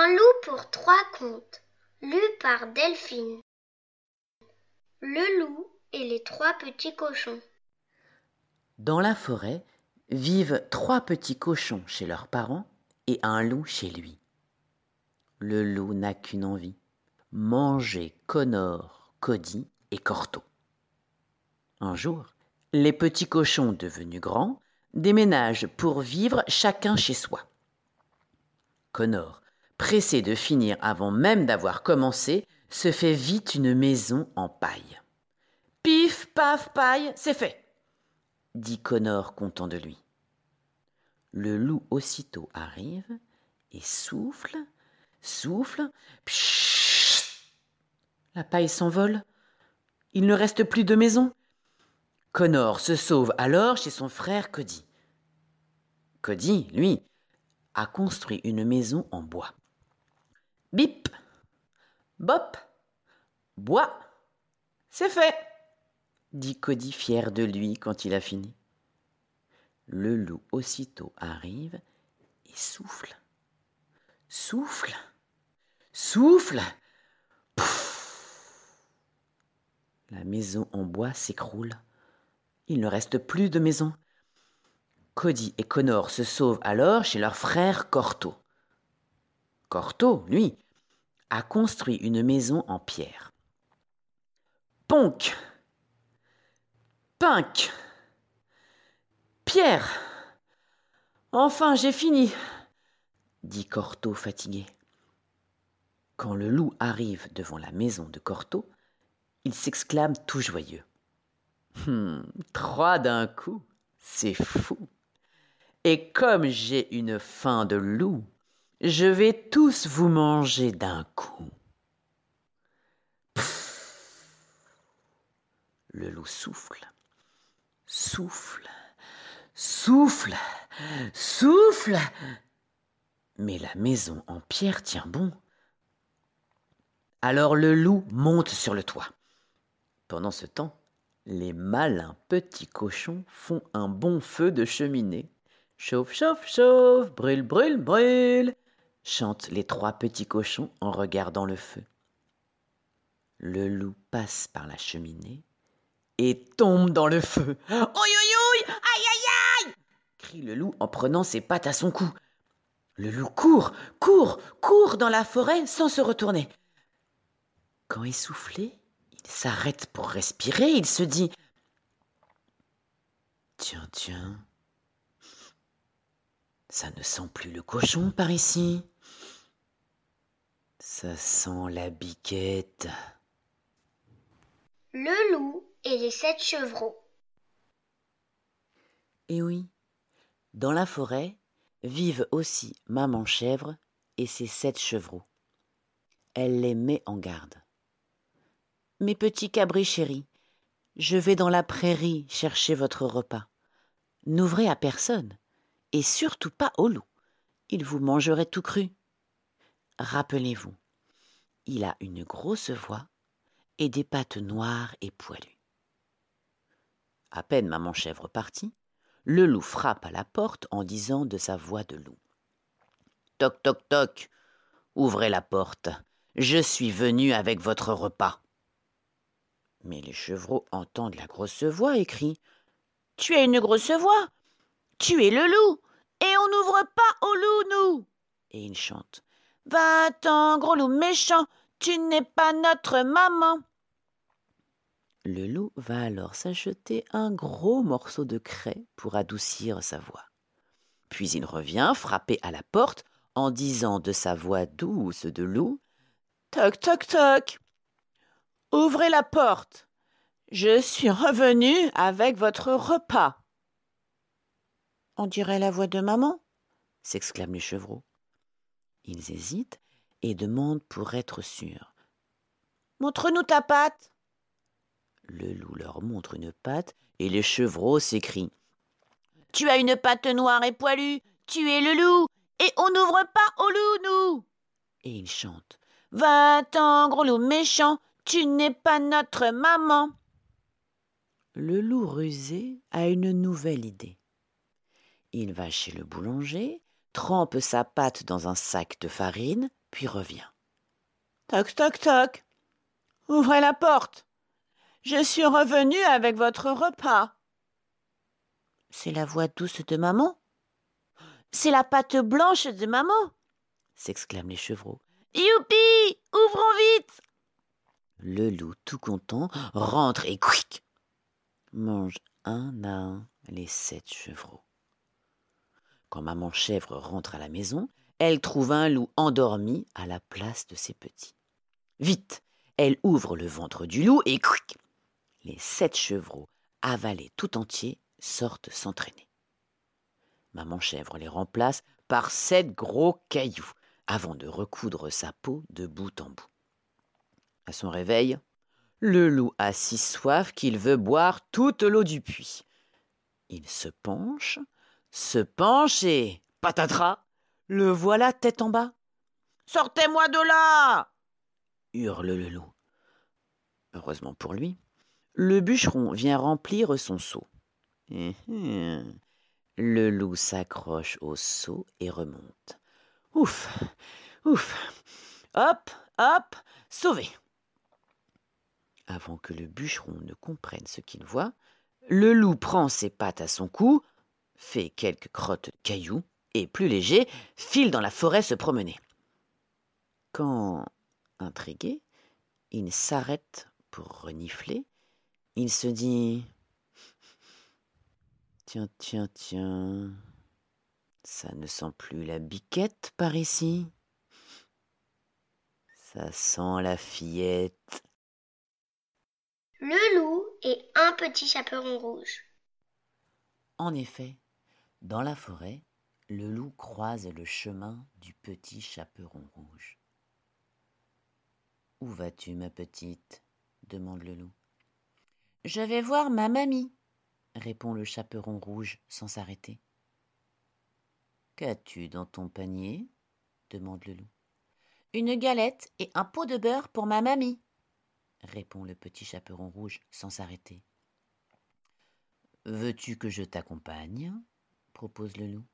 Un loup pour trois contes, lu par Delphine. Le loup et les trois petits cochons. Dans la forêt vivent trois petits cochons chez leurs parents et un loup chez lui. Le loup n'a qu'une envie manger Connor, Cody et Corto. Un jour, les petits cochons devenus grands déménagent pour vivre chacun chez soi. Connor, pressé de finir avant même d'avoir commencé, se fait vite une maison en paille. Pif, paf, paille, c'est fait, dit Connor content de lui. Le loup aussitôt arrive et souffle, souffle, pshhh. La paille s'envole. Il ne reste plus de maison. Connor se sauve alors chez son frère Cody. Cody, lui, a construit une maison en bois. Bip, bop, bois, c'est fait, dit Cody fier de lui quand il a fini. Le loup aussitôt arrive et souffle, souffle, souffle. Pouf La maison en bois s'écroule. Il ne reste plus de maison. Cody et Connor se sauvent alors chez leur frère Corto. Corto, lui, a construit une maison en pierre. Ponk Pink Pierre Enfin, j'ai fini dit Corto fatigué. Quand le loup arrive devant la maison de Corto, il s'exclame tout joyeux. Hum, trois d'un coup, c'est fou. Et comme j'ai une faim de loup, je vais tous vous manger d'un coup. Pfff. Le loup souffle, souffle, souffle, souffle. Mais la maison en pierre tient bon. Alors le loup monte sur le toit. Pendant ce temps, les malins petits cochons font un bon feu de cheminée. Chauffe, chauffe, chauffe, brûle, brûle, brûle, chantent les trois petits cochons en regardant le feu. Le loup passe par la cheminée et tombe dans le feu. Oi, oi, oi, aïe, aïe, aïe crie le loup en prenant ses pattes à son cou. Le loup court, court, court dans la forêt sans se retourner. Quand essoufflé, il s'arrête pour respirer, il se dit Tiens, tiens, ça ne sent plus le cochon par ici. Ça sent la biquette. Le loup et les sept chevreaux. Et oui, dans la forêt vivent aussi maman chèvre et ses sept chevreaux. Elle les met en garde. Mes petits cabris chéris, je vais dans la prairie chercher votre repas. N'ouvrez à personne, et surtout pas au loup. Il vous mangerait tout cru. Rappelez-vous, il a une grosse voix et des pattes noires et poilues. À peine maman chèvre partie, le loup frappe à la porte en disant de sa voix de loup. Toc toc toc. Ouvrez la porte. Je suis venu avec votre repas. Mais les chevreaux entendent la grosse voix et crient Tu es une grosse voix Tu es le loup Et on n'ouvre pas au loup, nous Et ils chantent Va-t'en, gros loup méchant, tu n'es pas notre maman. Le loup va alors s'acheter un gros morceau de craie pour adoucir sa voix. Puis il revient frapper à la porte en disant de sa voix douce de loup Toc, toc, toc Ouvrez la porte. Je suis revenu avec votre repas. On dirait la voix de maman s'exclament les chevreaux. Ils hésitent et demandent pour être sûrs. Montre-nous ta patte. Le loup leur montre une patte et les chevreaux s'écrient. Tu as une patte noire et poilue, tu es le loup, et on n'ouvre pas au loup, nous. Et ils chantent. Va-t'en, gros loup méchant, tu n'es pas notre maman. Le loup rusé a une nouvelle idée. Il va chez le boulanger, trempe sa pâte dans un sac de farine, puis revient. Toc, toc, toc. Ouvrez la porte. Je suis revenu avec votre repas. C'est la voix douce de maman. C'est la patte blanche de maman, s'exclament les chevreaux. Youpi Ouvrons vite Le loup, tout content, rentre et quick mange un à un les sept chevreaux. Quand maman chèvre rentre à la maison, elle trouve un loup endormi à la place de ses petits. Vite, elle ouvre le ventre du loup et quick Les sept chevreaux, avalés tout entiers, sortent s'entraîner. Maman chèvre les remplace par sept gros cailloux avant de recoudre sa peau de bout en bout. À son réveil, le loup a si soif qu'il veut boire toute l'eau du puits. Il se penche, se penche et patatras, le voilà tête en bas. Sortez-moi de là hurle le loup. Heureusement pour lui, le bûcheron vient remplir son seau. Le loup s'accroche au seau et remonte. Ouf, ouf, hop, hop, sauvé. Avant que le bûcheron ne comprenne ce qu'il voit, le loup prend ses pattes à son cou, fait quelques crottes de cailloux et, plus léger, file dans la forêt se promener. Quand, intrigué, il s'arrête pour renifler, il se dit Tiens, tiens, tiens, ça ne sent plus la biquette par ici. Ça sent la fillette. Le loup et un petit chaperon rouge. En effet, dans la forêt, le loup croise le chemin du petit chaperon rouge. Où vas-tu, ma petite? demande le loup. Je vais voir ma mamie, répond le chaperon rouge sans s'arrêter. Qu'as-tu dans ton panier? demande le loup. Une galette et un pot de beurre pour ma mamie, répond le petit chaperon rouge sans s'arrêter. Veux-tu que je t'accompagne? Propose le loup.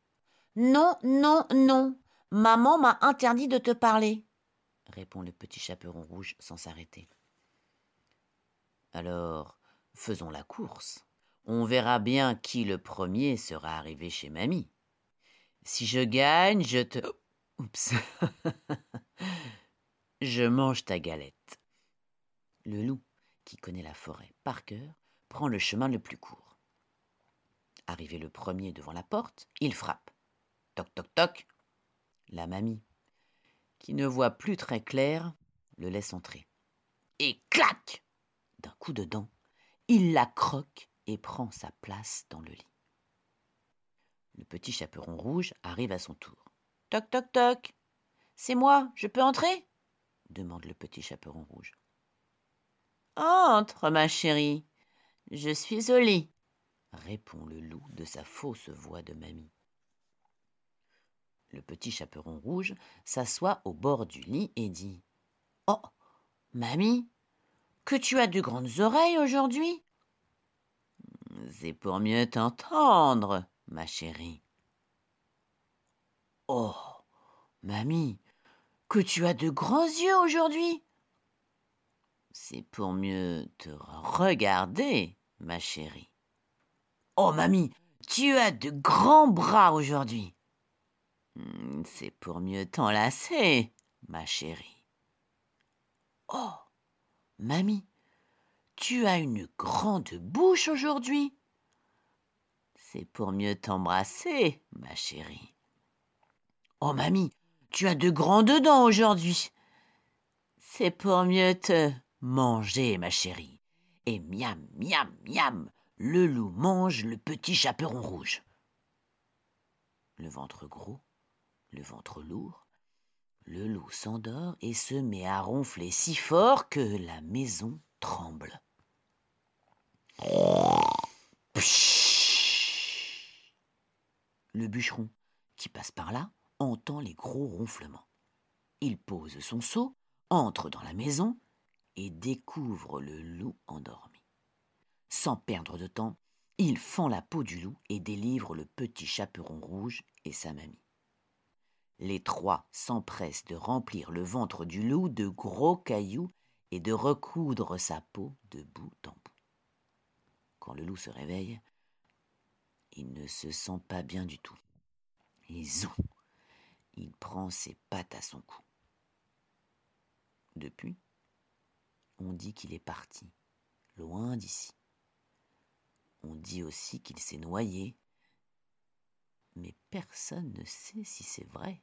Non, non, non. Maman m'a interdit de te parler, répond le petit chaperon rouge sans s'arrêter. Alors, faisons la course. On verra bien qui le premier sera arrivé chez mamie. Si je gagne, je te. Oups. je mange ta galette. Le loup, qui connaît la forêt par cœur, prend le chemin le plus court. Arrivé le premier devant la porte, il frappe. Toc toc toc. La mamie, qui ne voit plus très clair, le laisse entrer. Et clac D'un coup de dent, il la croque et prend sa place dans le lit. Le petit chaperon rouge arrive à son tour. Toc toc toc. C'est moi, je peux entrer? demande le petit chaperon rouge. Entre, ma chérie. Je suis au lit, répond le loup de sa fausse voix de mamie. Le petit chaperon rouge s'assoit au bord du lit et dit Oh, mamie, que tu as de grandes oreilles aujourd'hui C'est pour mieux t'entendre, ma chérie. Oh, mamie, que tu as de grands yeux aujourd'hui c'est pour mieux te regarder, ma chérie. Oh, mamie, tu as de grands bras aujourd'hui. Hmm, c'est pour mieux t'enlacer, ma chérie. Oh, mamie, tu as une grande bouche aujourd'hui. C'est pour mieux t'embrasser, ma chérie. Oh, mamie, tu as de grandes dents aujourd'hui. C'est pour mieux te Mangez, ma chérie. Et miam, miam, miam, le loup mange le petit chaperon rouge. Le ventre gros, le ventre lourd, le loup s'endort et se met à ronfler si fort que la maison tremble. Le bûcheron, qui passe par là, entend les gros ronflements. Il pose son seau, entre dans la maison et découvre le loup endormi. Sans perdre de temps, il fend la peau du loup et délivre le petit chaperon rouge et sa mamie. Les trois s'empressent de remplir le ventre du loup de gros cailloux et de recoudre sa peau de bout en bout. Quand le loup se réveille, il ne se sent pas bien du tout. Et zou, il prend ses pattes à son cou. Depuis, on dit qu'il est parti, loin d'ici. On dit aussi qu'il s'est noyé, mais personne ne sait si c'est vrai.